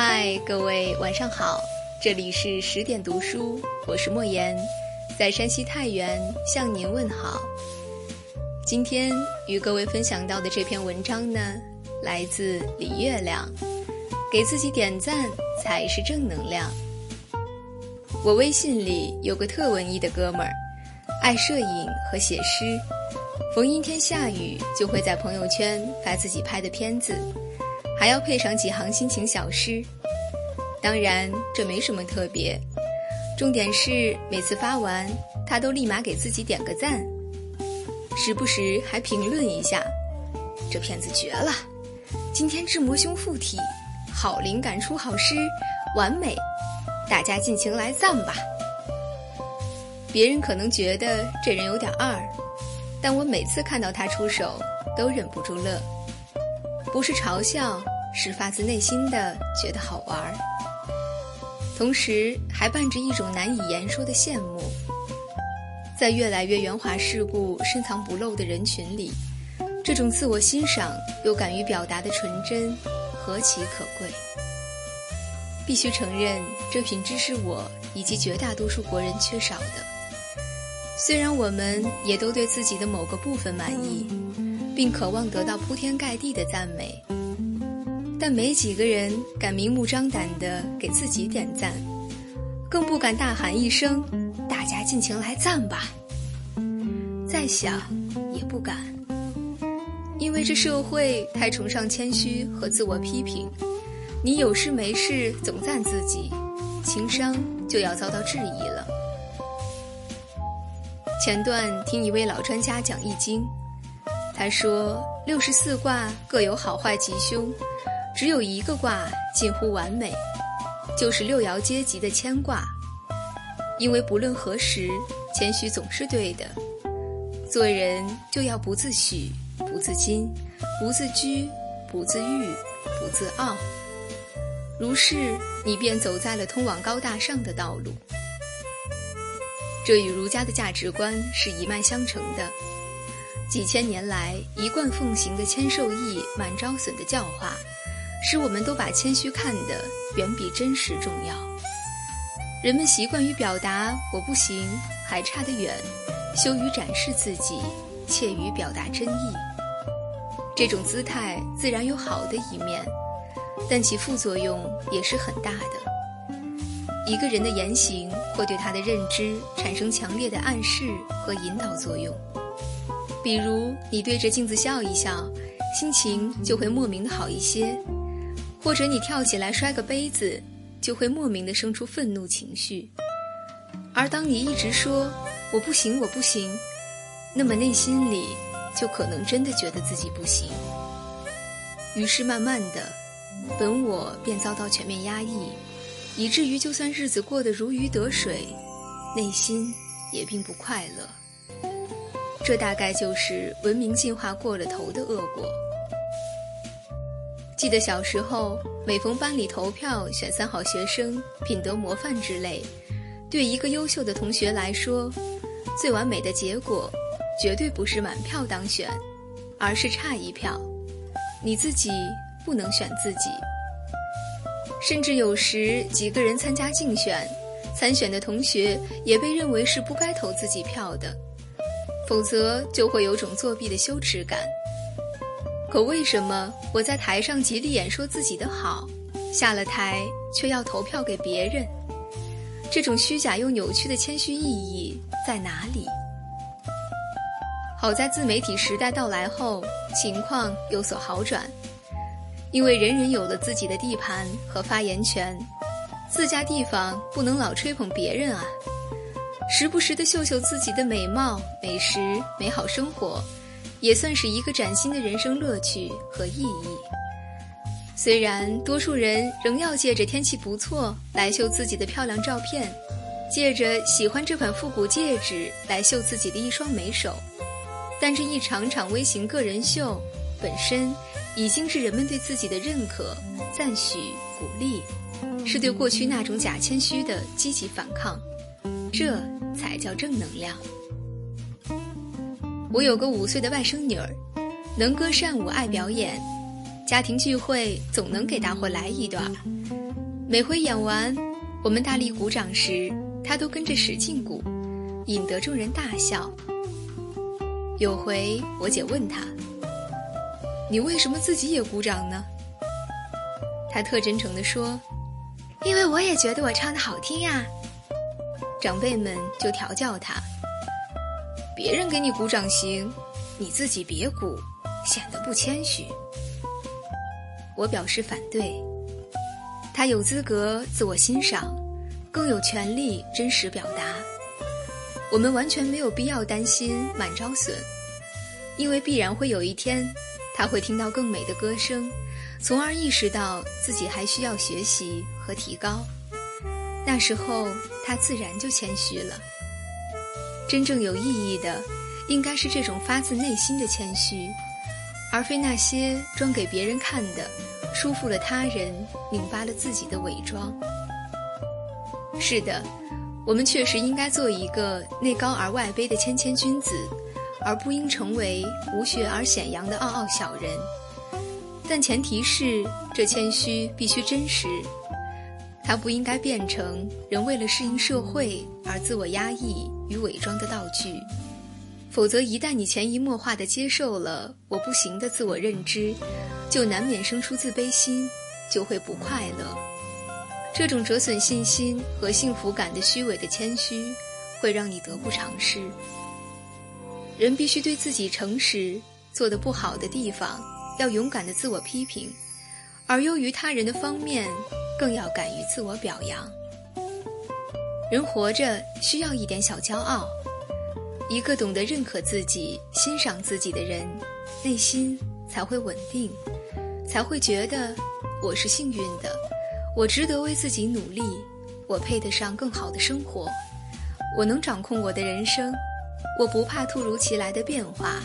嗨，各位晚上好，这里是十点读书，我是莫言，在山西太原向您问好。今天与各位分享到的这篇文章呢，来自李月亮，给自己点赞才是正能量。我微信里有个特文艺的哥们儿，爱摄影和写诗，逢阴天下雨就会在朋友圈发自己拍的片子。还要配上几行心情小诗，当然这没什么特别，重点是每次发完，他都立马给自己点个赞，时不时还评论一下，这片子绝了，今天志摩兄附体，好灵感出好诗，完美，大家尽情来赞吧。别人可能觉得这人有点二，但我每次看到他出手，都忍不住乐。不是嘲笑，是发自内心的觉得好玩儿，同时还伴着一种难以言说的羡慕。在越来越圆滑世故、深藏不露的人群里，这种自我欣赏又敢于表达的纯真，何其可贵！必须承认，这品质是我以及绝大多数国人缺少的。虽然我们也都对自己的某个部分满意。并渴望得到铺天盖地的赞美，但没几个人敢明目张胆地给自己点赞，更不敢大喊一声“大家尽情来赞吧”。再想也不敢，因为这社会太崇尚谦虚和自我批评，你有事没事总赞自己，情商就要遭到质疑了。前段听一位老专家讲易经。他说：“六十四卦各有好坏吉凶，只有一个卦近乎完美，就是六爻阶级的谦卦。因为不论何时，谦虚总是对的。做人就要不自诩，不自矜，不自居，不自欲，不自傲。如是，你便走在了通往高大上的道路。这与儒家的价值观是一脉相承的。”几千年来一贯奉行的“谦受益，满招损”的教化，使我们都把谦虚看得远比真实重要。人们习惯于表达“我不行，还差得远”，羞于展示自己，怯于表达真意。这种姿态自然有好的一面，但其副作用也是很大的。一个人的言行会对他的认知产生强烈的暗示和引导作用。比如，你对着镜子笑一笑，心情就会莫名的好一些；或者你跳起来摔个杯子，就会莫名的生出愤怒情绪。而当你一直说“我不行，我不行”，那么内心里就可能真的觉得自己不行。于是慢慢的，本我便遭到全面压抑，以至于就算日子过得如鱼得水，内心也并不快乐。这大概就是文明进化过了头的恶果。记得小时候，每逢班里投票选三好学生、品德模范之类，对一个优秀的同学来说，最完美的结果，绝对不是满票当选，而是差一票。你自己不能选自己。甚至有时几个人参加竞选，参选的同学也被认为是不该投自己票的。否则就会有种作弊的羞耻感。可为什么我在台上极力演说自己的好，下了台却要投票给别人？这种虚假又扭曲的谦虚意义在哪里？好在自媒体时代到来后，情况有所好转，因为人人有了自己的地盘和发言权，自家地方不能老吹捧别人啊。时不时的秀秀自己的美貌、美食、美好生活，也算是一个崭新的人生乐趣和意义。虽然多数人仍要借着天气不错来秀自己的漂亮照片，借着喜欢这款复古戒指来秀自己的一双美手，但这一场场微型个人秀，本身已经是人们对自己的认可、赞许、鼓励，是对过去那种假谦虚的积极反抗。这才叫正能量。我有个五岁的外甥女儿，能歌善舞，爱表演，家庭聚会总能给大伙来一段。每回演完，我们大力鼓掌时，她都跟着使劲鼓，引得众人大笑。有回我姐问她：“你为什么自己也鼓掌呢？”她特真诚地说：“因为我也觉得我唱的好听呀。”长辈们就调教他：“别人给你鼓掌行，你自己别鼓，显得不谦虚。”我表示反对。他有资格自我欣赏，更有权利真实表达。我们完全没有必要担心满招损，因为必然会有一天，他会听到更美的歌声，从而意识到自己还需要学习和提高。那时候，他自然就谦虚了。真正有意义的，应该是这种发自内心的谦虚，而非那些装给别人看的。束缚了他人，拧巴了自己的伪装。是的，我们确实应该做一个内高而外卑的谦谦君子，而不应成为无学而显扬的傲傲小人。但前提是，这谦虚必须真实，它不应该变成人为了适应社会而自我压抑与伪装的道具。否则，一旦你潜移默化地接受了“我不行”的自我认知，就难免生出自卑心，就会不快乐。这种折损信心和幸福感的虚伪的谦虚，会让你得不偿失。人必须对自己诚实，做的不好的地方要勇敢的自我批评，而优于他人的方面，更要敢于自我表扬。人活着需要一点小骄傲。一个懂得认可自己、欣赏自己的人，内心才会稳定，才会觉得我是幸运的，我值得为自己努力，我配得上更好的生活，我能掌控我的人生，我不怕突如其来的变化，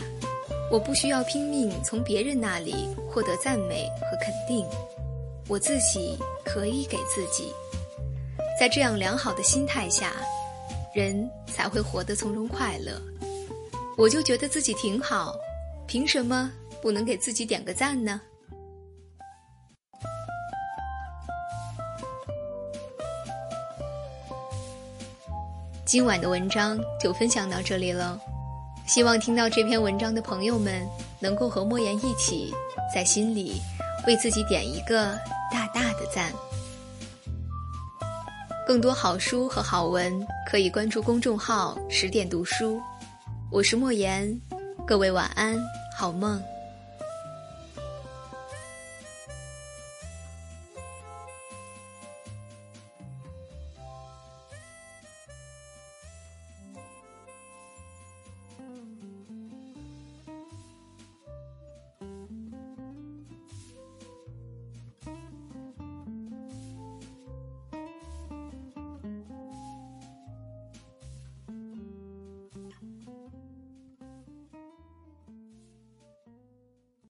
我不需要拼命从别人那里获得赞美和肯定，我自己可以给自己，在这样良好的心态下。人才会活得从容快乐。我就觉得自己挺好，凭什么不能给自己点个赞呢？今晚的文章就分享到这里了，希望听到这篇文章的朋友们能够和莫言一起，在心里为自己点一个大大的赞。更多好书和好文，可以关注公众号“十点读书”。我是莫言，各位晚安，好梦。